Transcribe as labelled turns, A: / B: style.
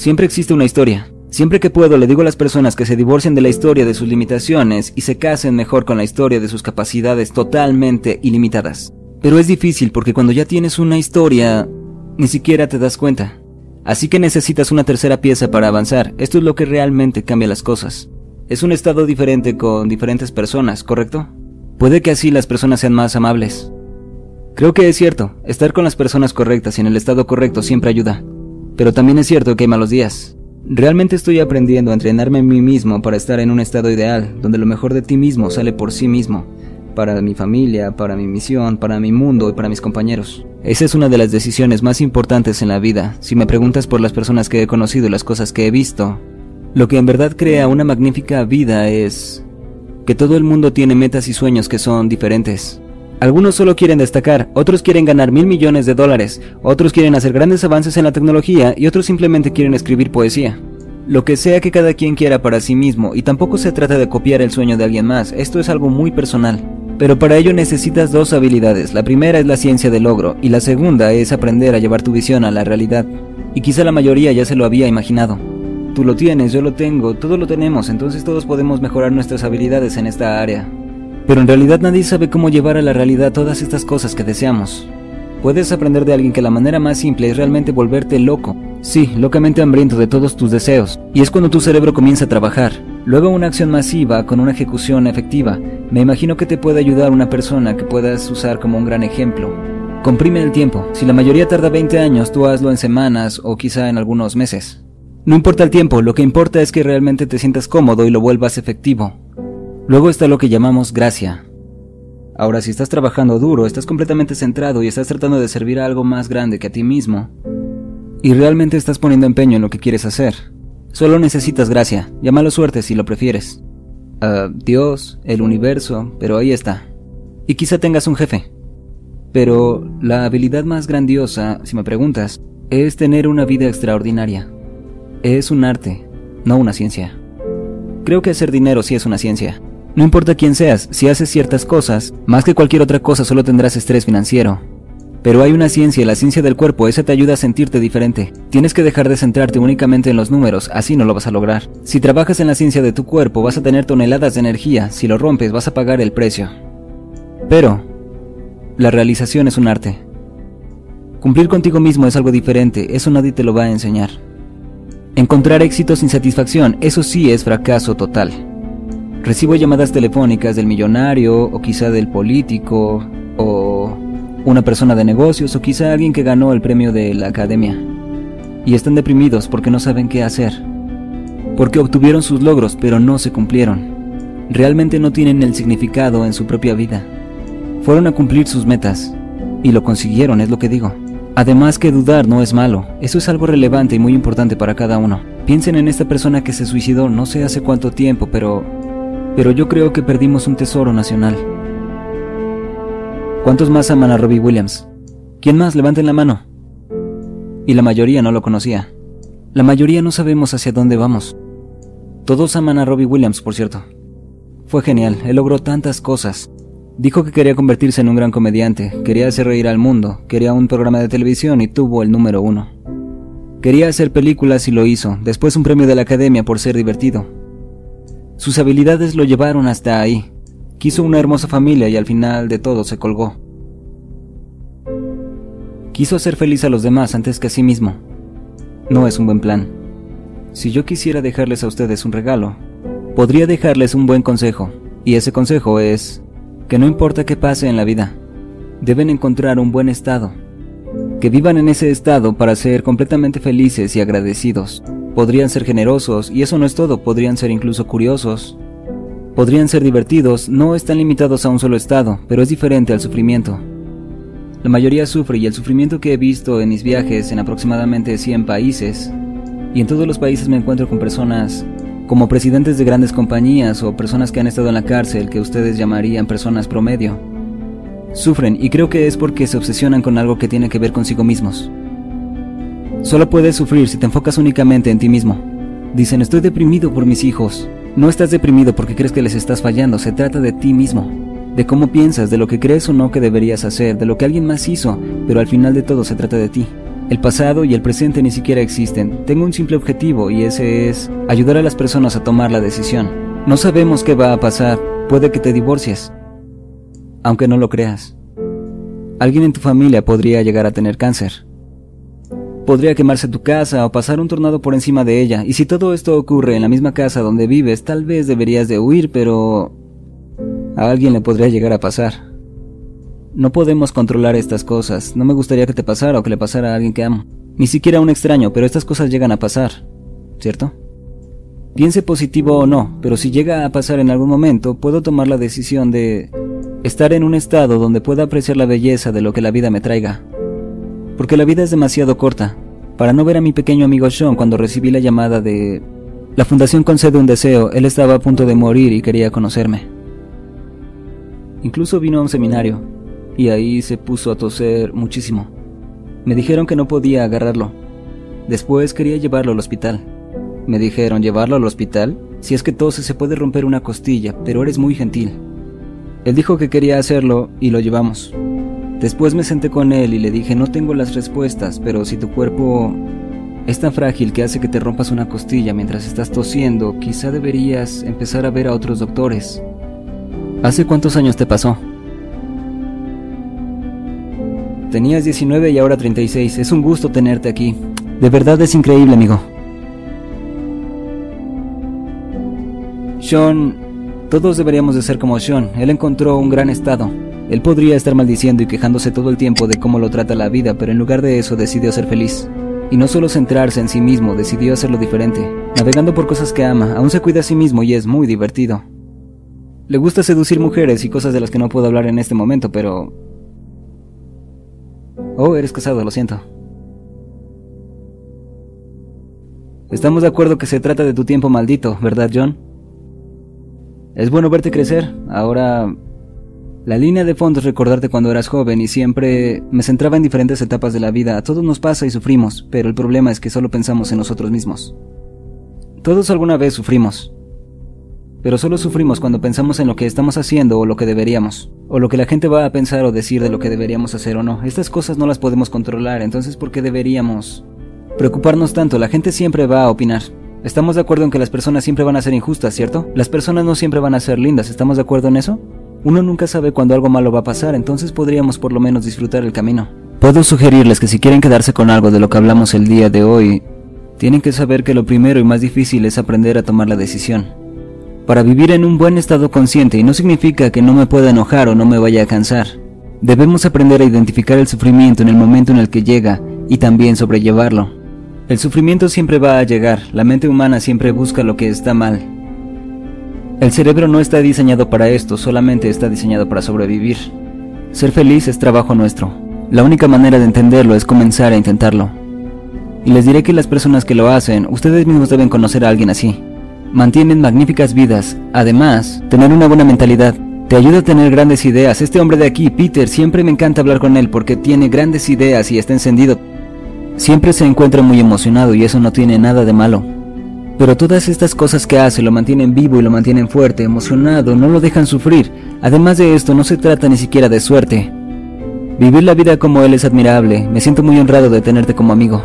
A: Siempre existe una historia. Siempre que puedo le digo a las personas que se divorcien de la historia de sus limitaciones y se casen mejor con la historia de sus capacidades totalmente ilimitadas. Pero es difícil porque cuando ya tienes una historia, ni siquiera te das cuenta. Así que necesitas una tercera pieza para avanzar. Esto es lo que realmente cambia las cosas. Es un estado diferente con diferentes personas, ¿correcto? Puede que así las personas sean más amables. Creo que es cierto, estar con las personas correctas y en el estado correcto siempre ayuda. Pero también es cierto que hay malos días. Realmente estoy aprendiendo a entrenarme a mí mismo para estar en un estado ideal, donde lo mejor de ti mismo sale por sí mismo, para mi familia, para mi misión, para mi mundo y para mis compañeros. Esa es una de las decisiones más importantes en la vida. Si me preguntas por las personas que he conocido y las cosas que he visto, lo que en verdad crea una magnífica vida es que todo el mundo tiene metas y sueños que son diferentes. Algunos solo quieren destacar, otros quieren ganar mil millones de dólares, otros quieren hacer grandes avances en la tecnología y otros simplemente quieren escribir poesía. Lo que sea que cada quien quiera para sí mismo, y tampoco se trata de copiar el sueño de alguien más, esto es algo muy personal. Pero para ello necesitas dos habilidades, la primera es la ciencia del logro, y la segunda es aprender a llevar tu visión a la realidad. Y quizá la mayoría ya se lo había imaginado. Tú lo tienes, yo lo tengo, todos lo tenemos, entonces todos podemos mejorar nuestras habilidades en esta área. Pero en realidad nadie sabe cómo llevar a la realidad todas estas cosas que deseamos. Puedes aprender de alguien que la manera más simple es realmente volverte loco. Sí, locamente hambriento de todos tus deseos. Y es cuando tu cerebro comienza a trabajar. Luego una acción masiva con una ejecución efectiva. Me imagino que te puede ayudar una persona que puedas usar como un gran ejemplo. Comprime el tiempo. Si la mayoría tarda 20 años, tú hazlo en semanas o quizá en algunos meses. No importa el tiempo, lo que importa es que realmente te sientas cómodo y lo vuelvas efectivo. Luego está lo que llamamos gracia. Ahora, si estás trabajando duro, estás completamente centrado y estás tratando de servir a algo más grande que a ti mismo, y realmente estás poniendo empeño en lo que quieres hacer, solo necesitas gracia, llámalo suerte si lo prefieres. Uh, Dios, el universo, pero ahí está. Y quizá tengas un jefe. Pero la habilidad más grandiosa, si me preguntas, es tener una vida extraordinaria. Es un arte, no una ciencia. Creo que hacer dinero sí es una ciencia, no importa quién seas, si haces ciertas cosas, más que cualquier otra cosa solo tendrás estrés financiero. Pero hay una ciencia, la ciencia del cuerpo, esa te ayuda a sentirte diferente. Tienes que dejar de centrarte únicamente en los números, así no lo vas a lograr. Si trabajas en la ciencia de tu cuerpo, vas a tener toneladas de energía, si lo rompes vas a pagar el precio. Pero, la realización es un arte. Cumplir contigo mismo es algo diferente, eso nadie te lo va a enseñar. Encontrar éxito sin satisfacción, eso sí es fracaso total. Recibo llamadas telefónicas del millonario o quizá del político o una persona de negocios o quizá alguien que ganó el premio de la academia. Y están deprimidos porque no saben qué hacer. Porque obtuvieron sus logros pero no se cumplieron. Realmente no tienen el significado en su propia vida. Fueron a cumplir sus metas y lo consiguieron, es lo que digo. Además que dudar no es malo, eso es algo relevante y muy importante para cada uno. Piensen en esta persona que se suicidó no sé hace cuánto tiempo, pero pero yo creo que perdimos un tesoro nacional. ¿Cuántos más aman a Robbie Williams? ¿Quién más? Levanten la mano. Y la mayoría no lo conocía. La mayoría no sabemos hacia dónde vamos. Todos aman a Robbie Williams, por cierto. Fue genial, él logró tantas cosas. Dijo que quería convertirse en un gran comediante, quería hacer reír al mundo, quería un programa de televisión y tuvo el número uno. Quería hacer películas y lo hizo, después un premio de la academia por ser divertido, sus habilidades lo llevaron hasta ahí. Quiso una hermosa familia y al final de todo se colgó. Quiso hacer feliz a los demás antes que a sí mismo. No es un buen plan. Si yo quisiera dejarles a ustedes un regalo, podría dejarles un buen consejo, y ese consejo es que no importa qué pase en la vida, deben encontrar un buen estado, que vivan en ese estado para ser completamente felices y agradecidos. Podrían ser generosos, y eso no es todo, podrían ser incluso curiosos. Podrían ser divertidos, no están limitados a un solo estado, pero es diferente al sufrimiento. La mayoría sufre y el sufrimiento que he visto en mis viajes en aproximadamente 100 países, y en todos los países me encuentro con personas como presidentes de grandes compañías o personas que han estado en la cárcel que ustedes llamarían personas promedio. Sufren y creo que es porque se obsesionan con algo que tiene que ver consigo mismos. Solo puedes sufrir si te enfocas únicamente en ti mismo. Dicen, estoy deprimido por mis hijos. No estás deprimido porque crees que les estás fallando, se trata de ti mismo. De cómo piensas, de lo que crees o no que deberías hacer, de lo que alguien más hizo, pero al final de todo se trata de ti. El pasado y el presente ni siquiera existen. Tengo un simple objetivo y ese es ayudar a las personas a tomar la decisión. No sabemos qué va a pasar. Puede que te divorcies. Aunque no lo creas. Alguien en tu familia podría llegar a tener cáncer. Podría quemarse tu casa o pasar un tornado por encima de ella. Y si todo esto ocurre en la misma casa donde vives, tal vez deberías de huir, pero a alguien le podría llegar a pasar. No podemos controlar estas cosas. No me gustaría que te pasara o que le pasara a alguien que amo. Ni siquiera a un extraño, pero estas cosas llegan a pasar. ¿Cierto? Piense positivo o no, pero si llega a pasar en algún momento, puedo tomar la decisión de estar en un estado donde pueda apreciar la belleza de lo que la vida me traiga. Porque la vida es demasiado corta. Para no ver a mi pequeño amigo Sean cuando recibí la llamada de... La fundación concede un deseo, él estaba a punto de morir y quería conocerme. Incluso vino a un seminario, y ahí se puso a toser muchísimo. Me dijeron que no podía agarrarlo. Después quería llevarlo al hospital. Me dijeron, ¿llevarlo al hospital? Si es que tose se puede romper una costilla, pero eres muy gentil. Él dijo que quería hacerlo y lo llevamos. Después me senté con él y le dije, no tengo las respuestas, pero si tu cuerpo es tan frágil que hace que te rompas una costilla mientras estás tosiendo, quizá deberías empezar a ver a otros doctores. ¿Hace cuántos años te pasó? Tenías 19 y ahora 36. Es un gusto tenerte aquí. De verdad es increíble, amigo. Sean, todos deberíamos de ser como Sean. Él encontró un gran estado. Él podría estar maldiciendo y quejándose todo el tiempo de cómo lo trata la vida, pero en lugar de eso decidió ser feliz. Y no solo centrarse en sí mismo, decidió hacerlo diferente. Navegando por cosas que ama, aún se cuida a sí mismo y es muy divertido. Le gusta seducir mujeres y cosas de las que no puedo hablar en este momento, pero Oh, eres casado, lo siento. Estamos de acuerdo que se trata de tu tiempo maldito, ¿verdad, John? Es bueno verte crecer. Ahora... La línea de fondo es recordarte cuando eras joven y siempre me centraba en diferentes etapas de la vida. A todos nos pasa y sufrimos, pero el problema es que solo pensamos en nosotros mismos. Todos alguna vez sufrimos pero solo sufrimos cuando pensamos en lo que estamos haciendo o lo que deberíamos, o lo que la gente va a pensar o decir de lo que deberíamos hacer o no. Estas cosas no las podemos controlar, entonces ¿por qué deberíamos preocuparnos tanto? La gente siempre va a opinar. Estamos de acuerdo en que las personas siempre van a ser injustas, ¿cierto? Las personas no siempre van a ser lindas, ¿estamos de acuerdo en eso? Uno nunca sabe cuándo algo malo va a pasar, entonces podríamos por lo menos disfrutar el camino. Puedo sugerirles que si quieren quedarse con algo de lo que hablamos el día de hoy, tienen que saber que lo primero y más difícil es aprender a tomar la decisión para vivir en un buen estado consciente y no significa que no me pueda enojar o no me vaya a cansar. Debemos aprender a identificar el sufrimiento en el momento en el que llega y también sobrellevarlo. El sufrimiento siempre va a llegar, la mente humana siempre busca lo que está mal. El cerebro no está diseñado para esto, solamente está diseñado para sobrevivir. Ser feliz es trabajo nuestro. La única manera de entenderlo es comenzar a intentarlo. Y les diré que las personas que lo hacen, ustedes mismos deben conocer a alguien así mantienen magníficas vidas. Además, tener una buena mentalidad te ayuda a tener grandes ideas. Este hombre de aquí, Peter, siempre me encanta hablar con él porque tiene grandes ideas y está encendido. Siempre se encuentra muy emocionado y eso no tiene nada de malo. Pero todas estas cosas que hace lo mantienen vivo y lo mantienen fuerte, emocionado, no lo dejan sufrir. Además de esto, no se trata ni siquiera de suerte. Vivir la vida como él es admirable. Me siento muy honrado de tenerte como amigo.